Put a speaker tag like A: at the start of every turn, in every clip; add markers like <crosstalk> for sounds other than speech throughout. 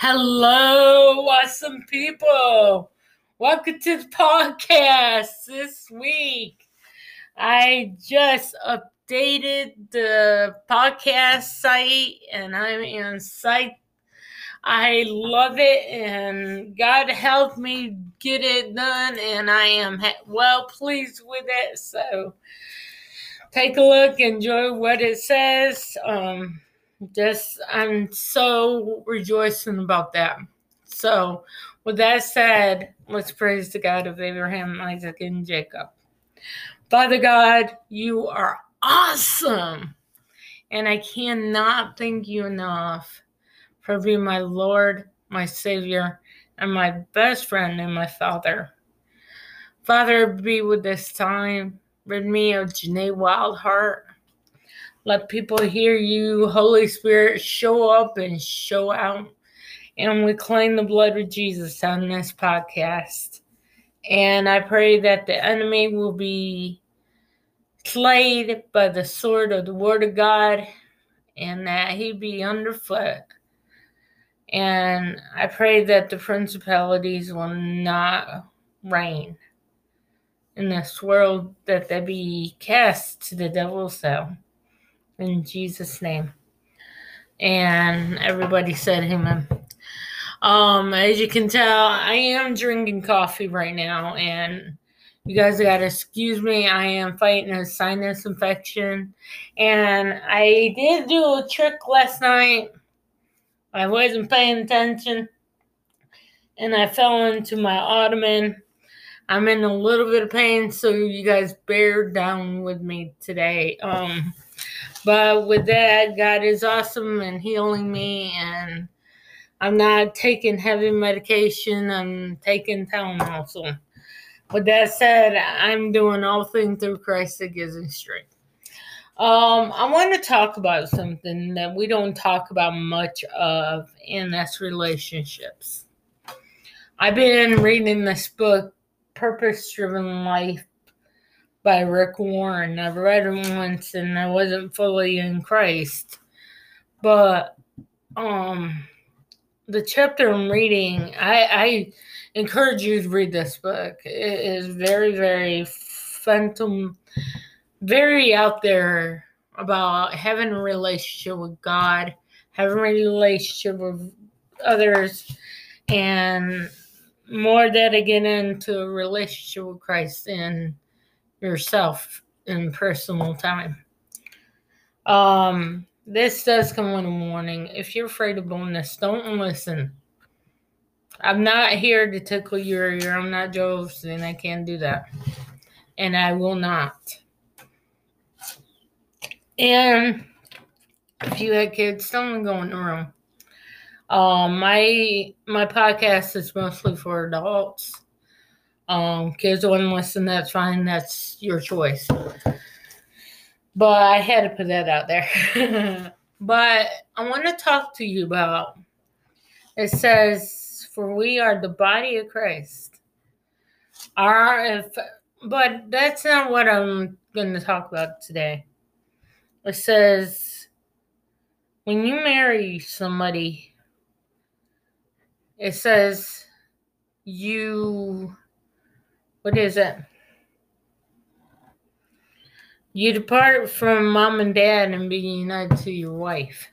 A: Hello, awesome people. Welcome to the podcast this week. I just updated the podcast site and I am psyched. I love it and God helped me get it done and I am well pleased with it. So take a look, enjoy what it says. Um, just I'm so rejoicing about that. So, with that said, let's praise the God of Abraham, Isaac, and Jacob. Father God, you are awesome. And I cannot thank you enough for being my Lord, my Savior, and my best friend and my Father. Father, be with this time. Rid me of Janae Wildheart let people hear you. Holy Spirit, show up and show out. And we claim the blood of Jesus on this podcast. And I pray that the enemy will be slayed by the sword of the word of God and that he be underfoot. And I pray that the principalities will not reign in this world, that they be cast to the devil's cell in Jesus' name. And everybody said amen. Um, as you can tell, I am drinking coffee right now, and you guys gotta excuse me. I am fighting a sinus infection, and I did do a trick last night. I wasn't paying attention, and I fell into my ottoman. I'm in a little bit of pain, so you guys bear down with me today. Um, but with that, God is awesome and healing me, and I'm not taking heavy medication. I'm taking Tylenol. So, with that said, I'm doing all things through Christ that gives me strength. Um, I want to talk about something that we don't talk about much of, and that's relationships. I've been reading this book, Purpose Driven Life by Rick Warren. I've read it once and I wasn't fully in Christ. But um the chapter I'm reading, I, I encourage you to read this book. It is very, very phantom, very out there about having a relationship with God, having a relationship with others, and more that I get into a relationship with Christ and yourself in personal time. Um, this does come in the morning. If you're afraid of bonus, don't listen. I'm not here to tickle your ear. I'm not Joe's, and I can't do that. And I will not. And if you had kids, don't go in the room. Um, my my podcast is mostly for adults. Um, kids want to listen, that's fine. That's your choice. But I had to put that out there. <laughs> but I want to talk to you about it says, For we are the body of Christ. Our if but that's not what I'm gonna talk about today. It says when you marry somebody, it says you what is it? You depart from mom and dad and be united to your wife.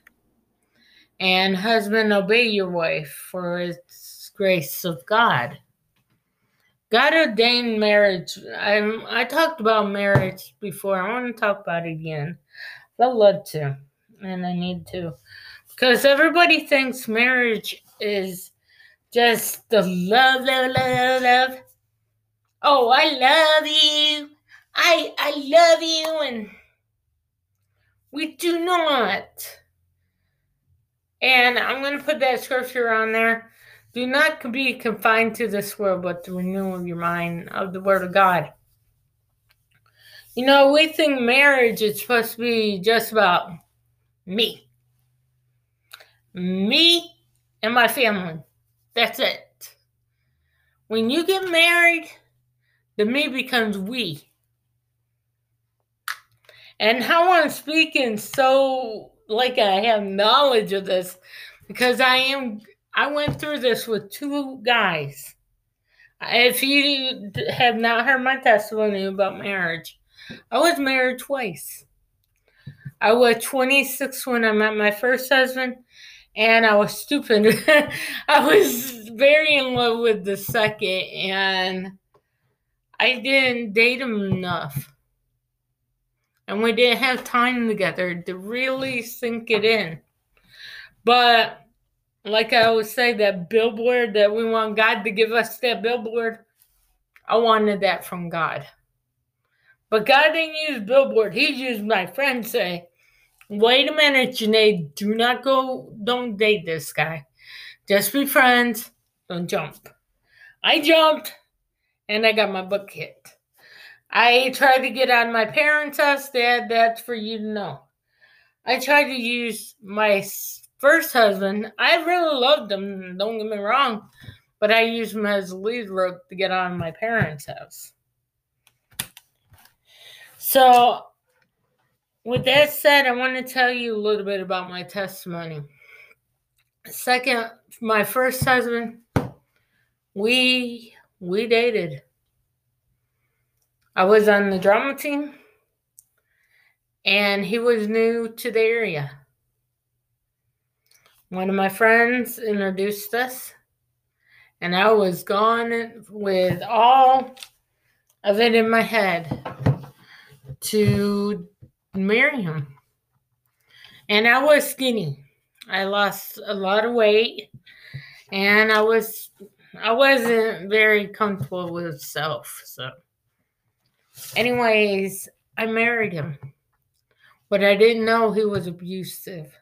A: And husband, obey your wife for its grace of God. God ordained marriage. I I talked about marriage before. I want to talk about it again. I'd love to, and I need to, because everybody thinks marriage is just the love, love, love, love, oh, I love you. I I love you and we do not. And I'm going to put that scripture on there. Do not be confined to this world, but the renewal of your mind of the Word of God. You know, we think marriage is supposed to be just about me, me and my family. That's it. When you get married, the me becomes we. And how I'm speaking so like I have knowledge of this because I am I went through this with two guys. If you have not heard my testimony about marriage, I was married twice. I was 26 when I met my first husband, and I was stupid. <laughs> I was very in love with the second, and I didn't date him enough. And we didn't have time together to really sink it in. But like I always say, that billboard that we want God to give us that billboard, I wanted that from God. But God didn't use billboard. He used my friend say, wait a minute, Janae, do not go, don't date this guy. Just be friends, don't jump. I jumped and I got my butt kicked. I tried to get on my parents' house, Dad, that's for you to know. I tried to use my first husband, I really loved him, don't get me wrong, but I used him as a lead rope to get on my parents' house. So, with that said, I want to tell you a little bit about my testimony. Second, my first husband, we we dated. I was on the drama team and he was new to the area. One of my friends introduced us, and I was gone with all of it in my head to marry him. And I was skinny. I lost a lot of weight and I was I wasn't very comfortable with self. So anyways, I married him. But I didn't know he was abusive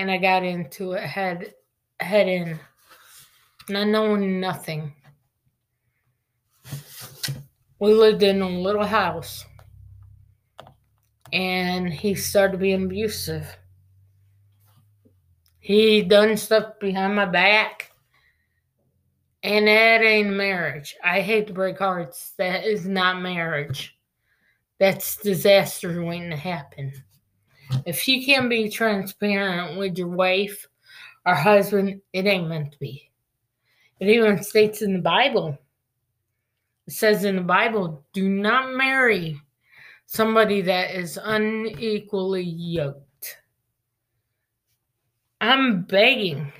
A: and I got into it head head in, not knowing nothing. We lived in a little house, and he started being abusive. He done stuff behind my back, and that ain't marriage. I hate to break hearts. That is not marriage. That's disaster waiting to happen. If you can't be transparent with your wife or husband, it ain't meant to be. It even states in the Bible. It says in the Bible, do not marry somebody that is unequally yoked. I'm begging.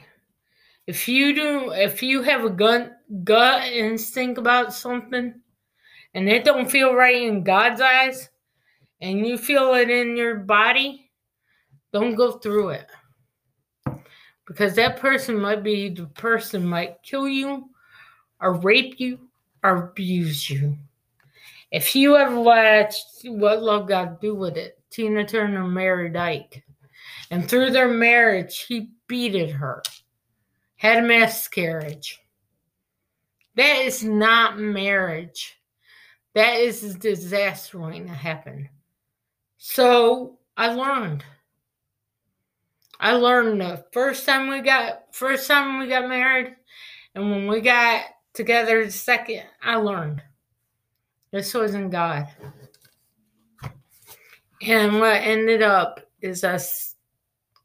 A: If you do if you have a gut gut instinct about something and it don't feel right in God's eyes, and you feel it in your body, don't go through it. Because that person might be the person might kill you or rape you or abuse you. If you ever watched What Love Got to Do with It, Tina Turner married Ike. And through their marriage, he beated her, had a miscarriage. That is not marriage. That is a disaster waiting to happen. So I learned. I learned the first time we got first time we got married, and when we got together the second, I learned this wasn't God. And what ended up is us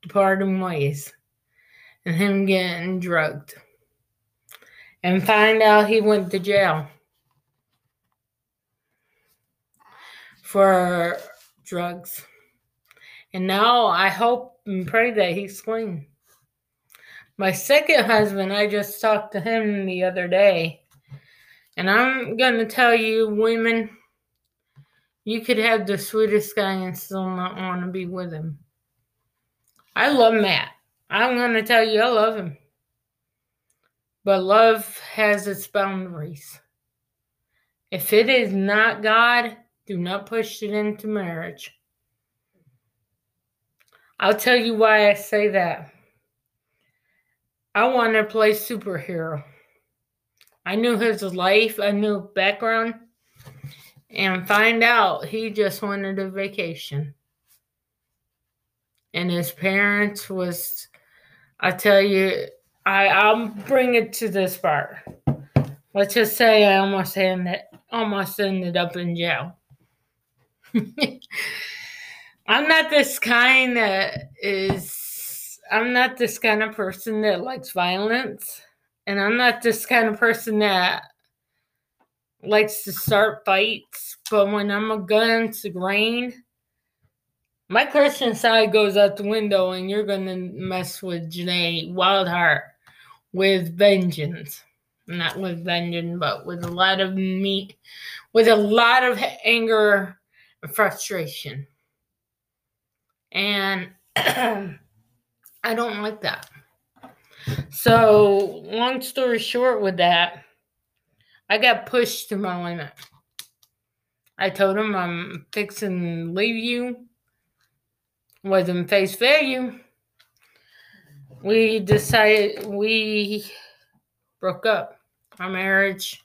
A: parting ways and him getting drugged. And find out he went to jail for drugs. And now I hope and pray that he's clean. My second husband, I just talked to him the other day. And I'm going to tell you, women, you could have the sweetest guy and still not want to be with him. I love Matt. I'm going to tell you, I love him. But love has its boundaries. If it is not God, do not push it into marriage. I'll tell you why I say that. I want to play superhero. I knew his life, I knew background, and find out he just wanted a vacation. And his parents was, I tell you, I I'll bring it to this part. Let's just say I almost ended almost ended up in jail. <laughs> I'm not this kind that is I'm not this kind of person that likes violence, and I'm not this kind of person that likes to start fights. But when I'm against the grain, my Christian side goes out the window, and you're gonna mess with Janae Wildheart with vengeance. Not with vengeance, but with a lot of meat, with a lot of anger and frustration. And <clears throat> I don't like that. So, long story short, with that, I got pushed to my limit. I told him I'm fixing to leave you. Wasn't face value. We decided we broke up. Our marriage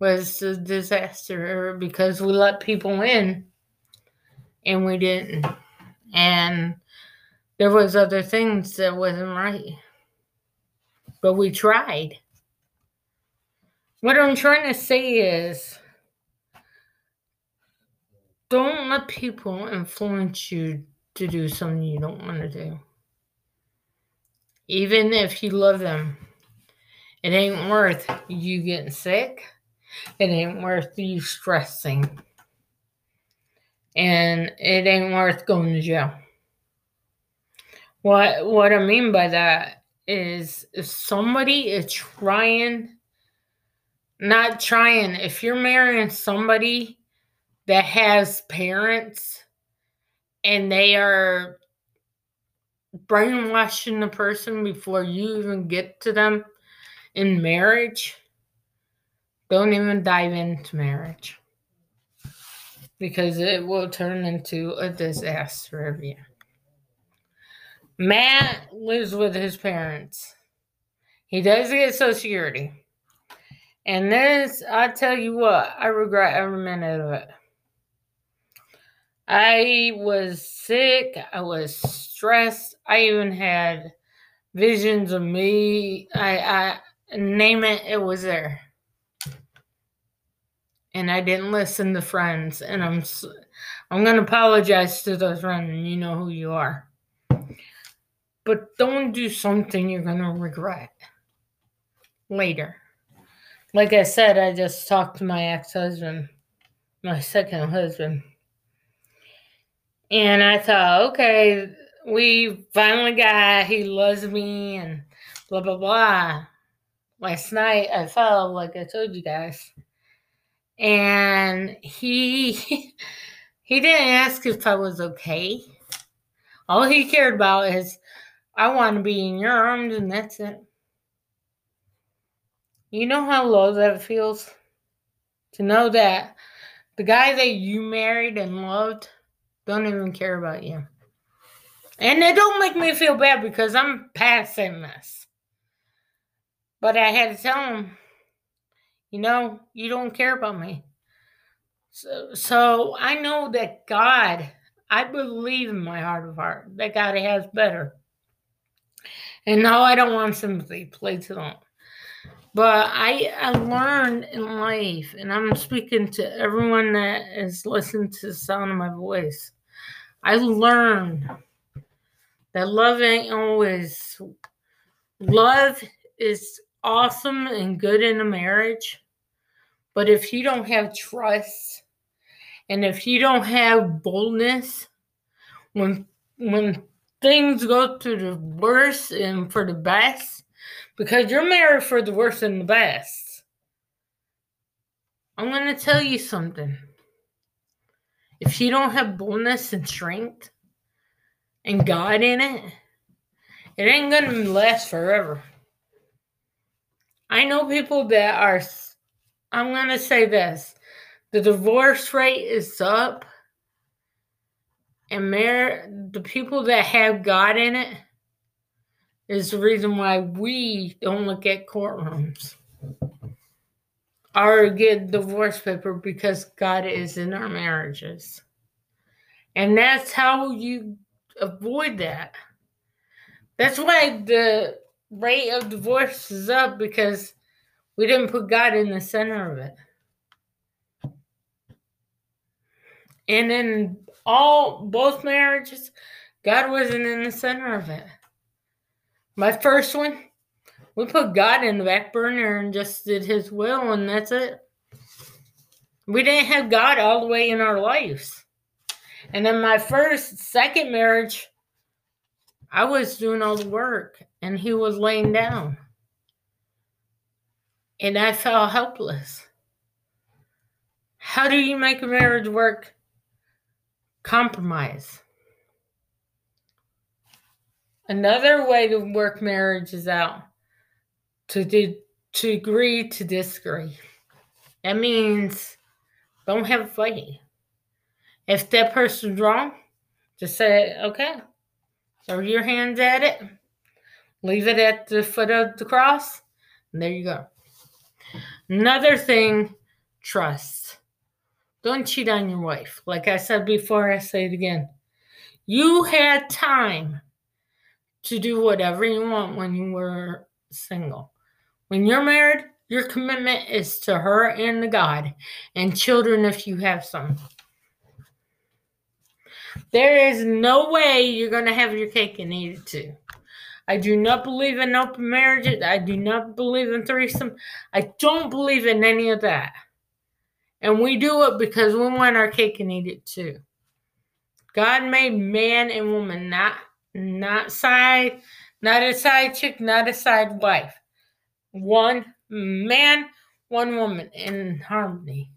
A: was a disaster because we let people in and we didn't. And there was other things that wasn't right. But we tried. What I'm trying to say is don't let people influence you to do something you don't want to do. Even if you love them, it ain't worth you getting sick. It ain't worth you stressing. And it ain't worth going to jail. What what I mean by that is if somebody is trying not trying if you're marrying somebody that has parents and they are brainwashing the person before you even get to them in marriage don't even dive into marriage because it will turn into a disaster of you Matt lives with his parents. He does get Social Security. And this, I tell you what, I regret every minute of it. I was sick. I was stressed. I even had visions of me. I, I name it, it was there. And I didn't listen to friends. And I'm, I'm gonna apologize to those friends. And You know who you are but don't do something you're going to regret later. Like I said, I just talked to my ex husband, my second husband. And I thought, okay, we finally got, he loves me and blah, blah, blah. Last night I fell, like I told you guys. And he, <laughs> he didn't ask if I was okay. All he cared about is I want to be in your arms, and that's it. You know how low that feels? To know that the guy that you married and loved don't even care about you. And it don't make me feel bad because I'm passing this. But I had to tell him, you know, you don't care about me. So, so I know that God, I believe in my heart of heart that God has better. And no, I don't want sympathy. Please don't. But I I learned in life, and I'm speaking to everyone that is listening to the sound of my voice. I learned that love ain't always love is awesome and good in a marriage. But if you don't have trust and if you don't have boldness when when things go to the worst and for the best because you're married for the worst and the best. I'm going to tell you something. If you don't have boldness and strength and God in it, it ain't to last forever. I know people that are, I'm to say this the divorce rate is up and there, the people that have God in it is the reason why we don't look at courtrooms or get divorce paper because God is in our marriages. And that's how you avoid that. That's why the rate of divorce is up because we didn't put God in the center of it. And in all both marriages, God wasn't in the center of it. My first one, we put God in the back burner and just did His will, and that's it. We didn't have God all the way in our lives. And then my first, second marriage, I was doing all the work and he was laying down. And I felt helpless. How do you make a marriage work? Compromise. Another way to work marriages out to do, to agree to disagree. That means don't have a fight. If that person's wrong, just say, okay, throw your hands at it, leave it at the foot of the cross, and there you go. Another thing, trust. Don't cheat on your wife. Like I said before, I say it again. You had time to do whatever you want when you were single. When you're married, your commitment is to her and the God and children if you have some. There is no way you're going to have your cake and eat it too. I do not believe in open marriages. I do not believe in threesome. I don't believe in any of that. And we do it because we want our cake and eat it too. God made man and woman, not not side, not a side chick, not a side wife. One man, one woman in harmony.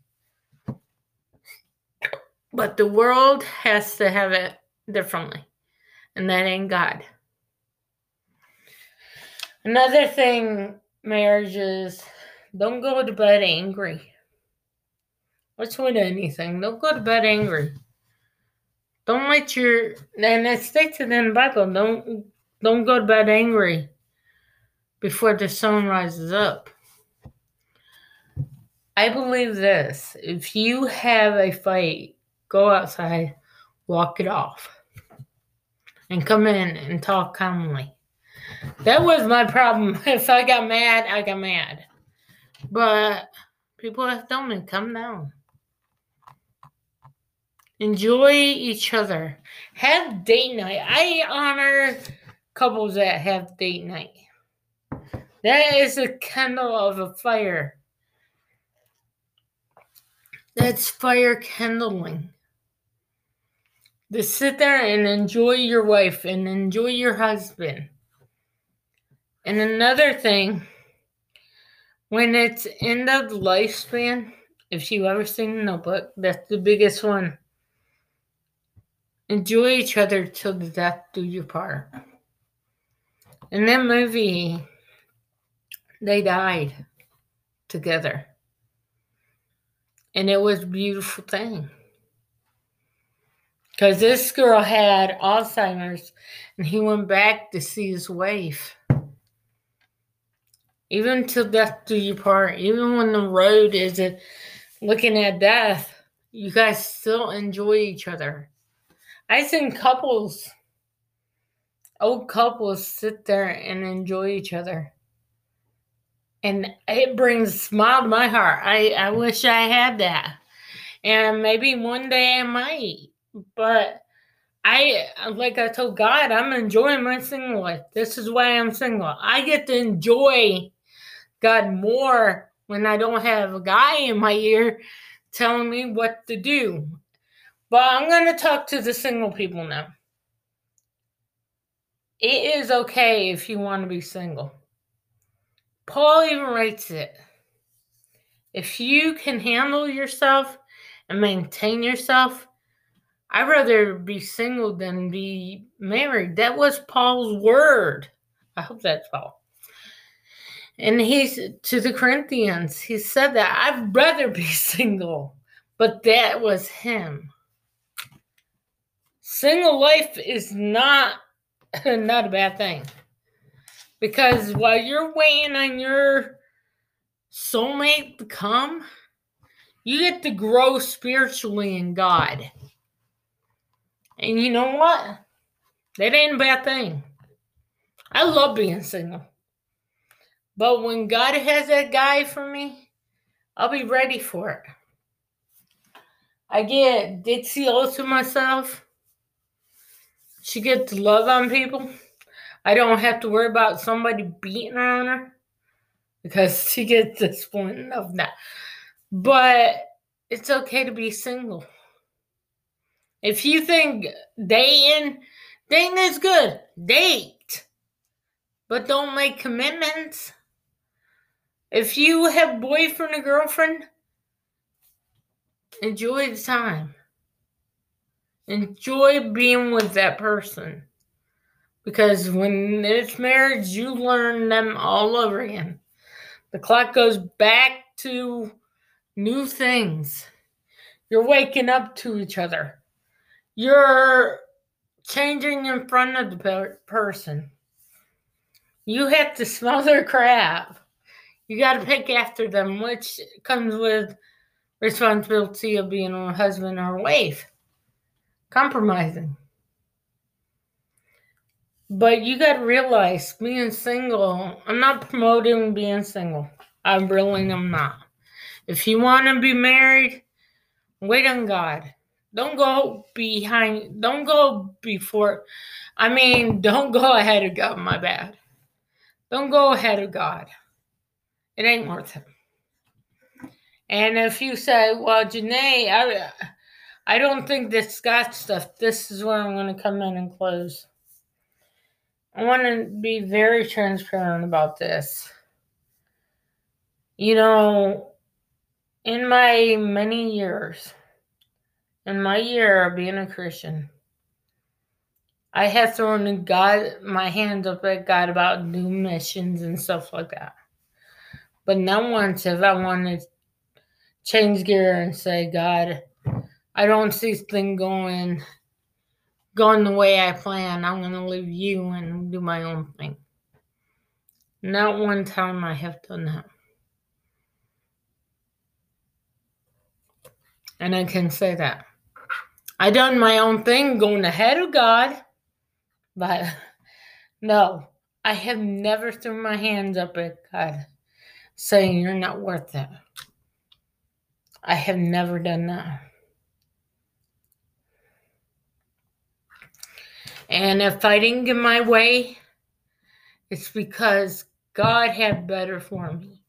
A: But the world has to have it differently, and that ain't God. Another thing, marriages, don't go to bed angry. What's with anything? Don't go to bed angry. Don't let your and it states it in the Bible. Don't don't go to bed angry before the sun rises up. I believe this. If you have a fight go outside, walk it off, and come in and talk calmly. That was my problem. <laughs> If I got mad, I got mad. But people have told me, come down. Enjoy each other. Have date night. I honor couples that have date night. That is a candle of a fire. That's fire kindling to sit there and enjoy your wife and enjoy your husband. And another thing, when it's end of lifespan, if you ever seen the notebook, that's the biggest one. Enjoy each other till the death do you part. In that movie, they died together. And it was a beautiful thing. Because this girl had Alzheimer's and he went back to see his wife. Even till death do you part, even when the road is looking at death, you guys still enjoy each other. I seen couples, old couples, sit there and enjoy each other. And it brings a smile to my heart. I, I wish I had that. And maybe one day I might but I like I told God, I'm enjoying my single life. This is why I'm single. I get to enjoy God more when I don't have a guy in my ear telling me what to do. But I'm going to talk to the single people now. It is okay if you want to be single. Paul even writes it. If you can handle yourself and maintain yourself, I'd rather be single than be married. That was Paul's word. I hope that's Paul. And he's to the Corinthians, he said that I'd rather be <laughs> single, but that was him. Single life is not <laughs> not a bad thing. Because while you're waiting on your soulmate to come, you get to grow spiritually in God. And you know what? That ain't a bad thing. I love being single. But when God has that guy for me, I'll be ready for it. I get ditzy all to myself. She gets to love on people. I don't have to worry about somebody beating on her because she gets disappointed of that. But it's okay to be single. If you think dating, dating is good, date. But don't make commitments. If you have boyfriend or girlfriend, enjoy the time. Enjoy being with that person. Because when it's marriage, you learn them all over again. The clock goes back to new things. You're waking up to each other. You're changing in front of the per- person. You have to smell their crap. You got to pick after them, which comes with responsibility of being a husband or a wife. Compromising. But you got to realize being single, I'm not promoting being single. I really am not. If you want to be married, wait on God. Don't go behind, don't go before. I mean, <laughs> don't go ahead of God, my bad. Don't go ahead of God. It ain't worth it. And if you say, well, Janae, I, I don't think this got stuff, this is where I'm going to come in and close. I want to be very transparent about this. You know, in my many years, in my year of being a Christian, I have thrown God my hands up at God about new missions and stuff like that. But not once have I wanted to change gear and say, God, I don't see this thing going going the way I plan. I'm gonna leave you and do my own thing. Not one time I have done that. And I can say that. I done my own thing going ahead of God, but <laughs> no, I have never thrown my hands up at God saying you're not worth it. I have never done that. And if I didn't get my way, it's because God had better for me.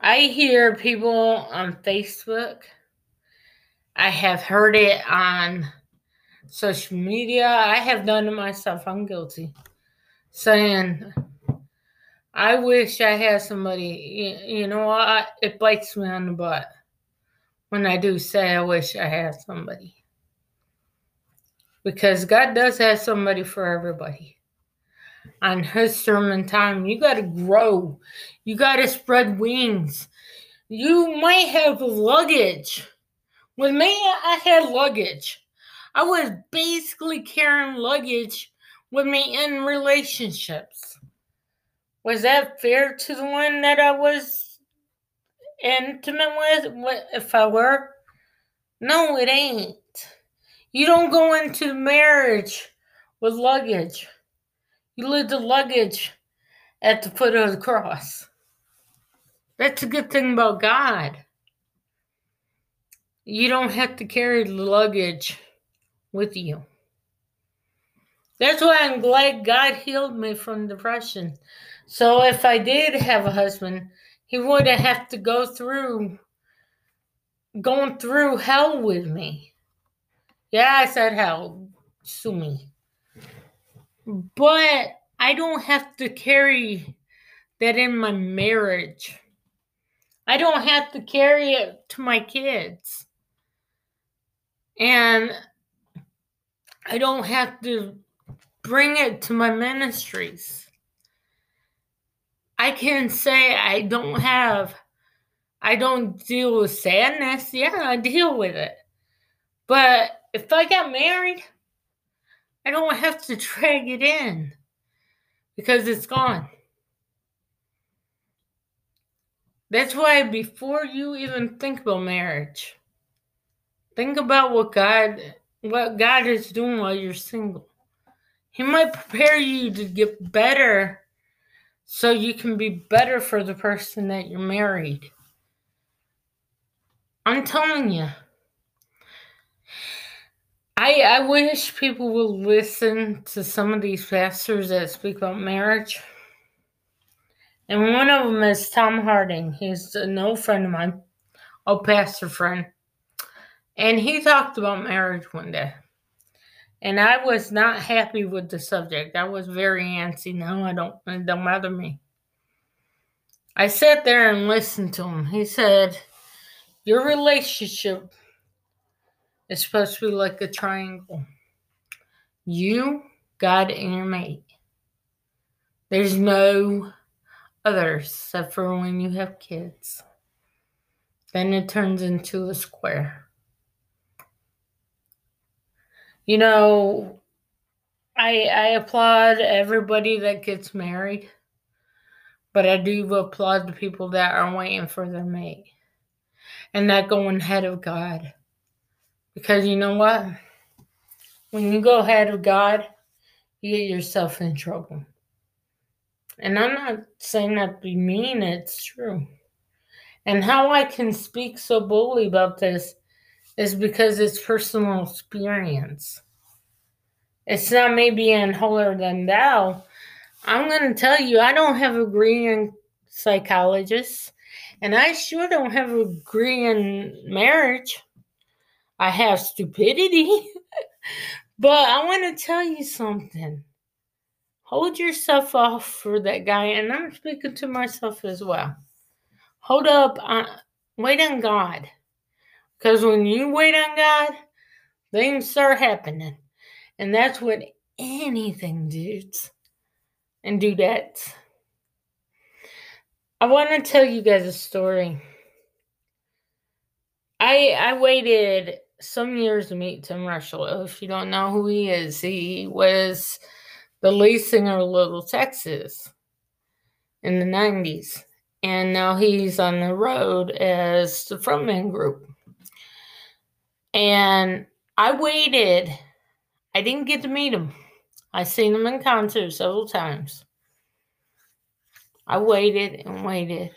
A: I hear people on Facebook. I have heard it on social media. I have done it myself. I'm guilty. Saying, I wish I had somebody, you, know what? It bites me on the butt when I do say I wish I had somebody. Because God does have somebody for everybody. On His sermon time, you got to grow, you got to spread wings. You might have luggage. With me, I had luggage. I was basically carrying luggage with me in relationships. Was that fair to the one that I was intimate with? If I were? No, it ain't. You don't go into marriage with luggage. You leave the luggage at the foot of the cross. That's a good thing about God. You don't have to carry the luggage with you. That's why I'm glad God healed me from depression. So if I did have a husband, he wouldn't have to go through going through hell with me. Yeah, I said hell. Sue me. But I don't have to carry that in my marriage. I don't have to carry it to my kids. And I don't have to bring it to my ministries. I can say I don't have, I don't deal with sadness. Yeah, I deal with it. But if I got married, I don't have to drag it in because it's gone. That's why before you even think about marriage, think about what God what God is doing while you're single. He might prepare you to get better so you can be better for the person that you're married. I'm telling you. I I wish people would listen to some of these pastors that speak about marriage. And one of them is Tom Harding. He's an old friend of mine, a pastor friend. And he talked about marriage one day. And I was not happy with the subject. I was very antsy. No, I don't it don't bother me. I sat there and listened to him. He said, Your relationship is supposed to be like a triangle. You, God, and your mate. There's no others except for when you have kids. Then it turns into a square. You know, I I applaud everybody that gets married, but I do applaud the people that are waiting for their mate and not going ahead of God. Because you know what? When you go ahead of God, you get yourself in trouble. And I'm not saying that to be mean, it's true. And how I can speak so boldly about this is because it's personal experience. It's not me being holier than thou. I'm going to tell you, I don't have a degree in psychologist, and I sure don't have a degree in marriage. I have stupidity. <laughs> but I want to tell you something. Hold yourself off for that guy, and I'm speaking to myself as well. Hold up, uh, wait on God. Because when you wait on God, things start happening. And that's what anything does. And do that. I want to tell you guys a story. I I waited some years to meet Tim Rushlow. If you don't know who he is, he was the lead singer of Little Texas in the 90s. And now he's on the road as the Frontmen group. And I waited. I didn't get to meet him. I seen him in concert several times. I waited and waited.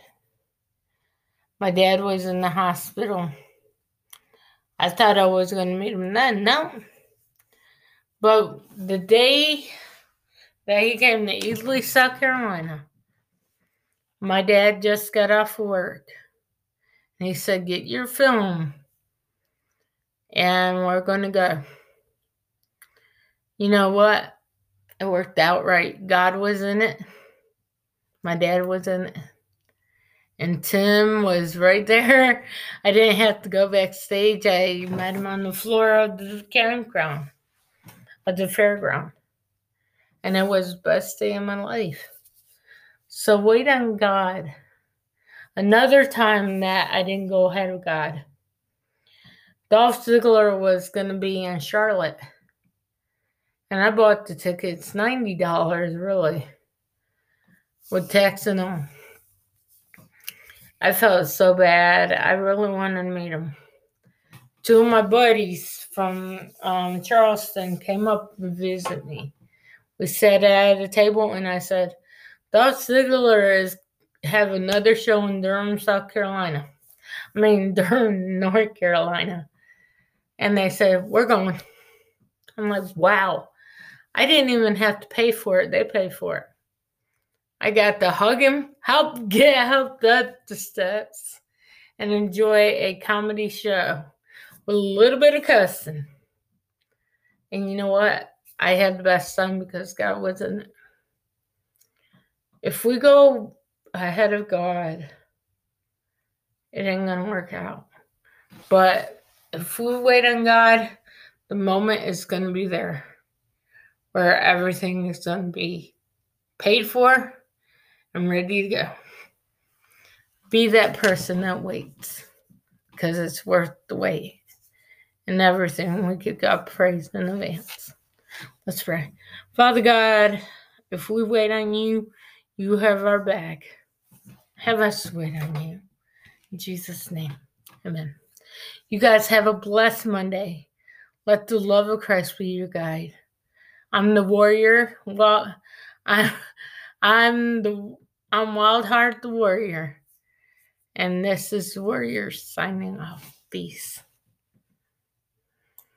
A: My dad was in the hospital. I thought I was going to meet him then. No. But the day that he came to Easley, South Carolina, my dad just got off work. And he said, Get your film. And we're going to go. You know what? It worked out right. God was in it. My dad was in it and Tim was right there. I didn't have to go backstage. I met him on the floor of the campground, of the fairground. And it was the best day of my life. So wait on God. Another time that I didn't go ahead of God. Dolph Ziggler was going to be in Charlotte. And I bought the tickets, $90 really, with tax and all. I felt so bad. I really wanted to meet him. Two of my buddies from um, Charleston came up to visit me. We sat at a table, and I said, Dolph Ziggler is have another show in Durham, South Carolina. I mean <laughs> Durham, North Carolina. And they said, We're going. I'm like, wow. I didn't even have to pay for it. They paid for it. I got to hug him, help <laughs> get help up the steps, and enjoy a comedy show with a little bit of cussing. And you know what? I had the best time because God was in it. If we go ahead of God, it ain't gonna work out. But if we wait on God, the moment is gonna be there where everything is gonna be paid for I'm ready to go. Be that person that waits because it's worth the wait. And everything we give God praise in advance. Let's pray. Father God, if we wait on you, you have our back. Have us wait on you. In Jesus' name, amen. You guys have a blessed Monday. Let the love of Christ be your guide. I'm the warrior. Well, <laughs> I, I'm the I'm Wildheart the Warrior, and this is Warrior signing off. Peace.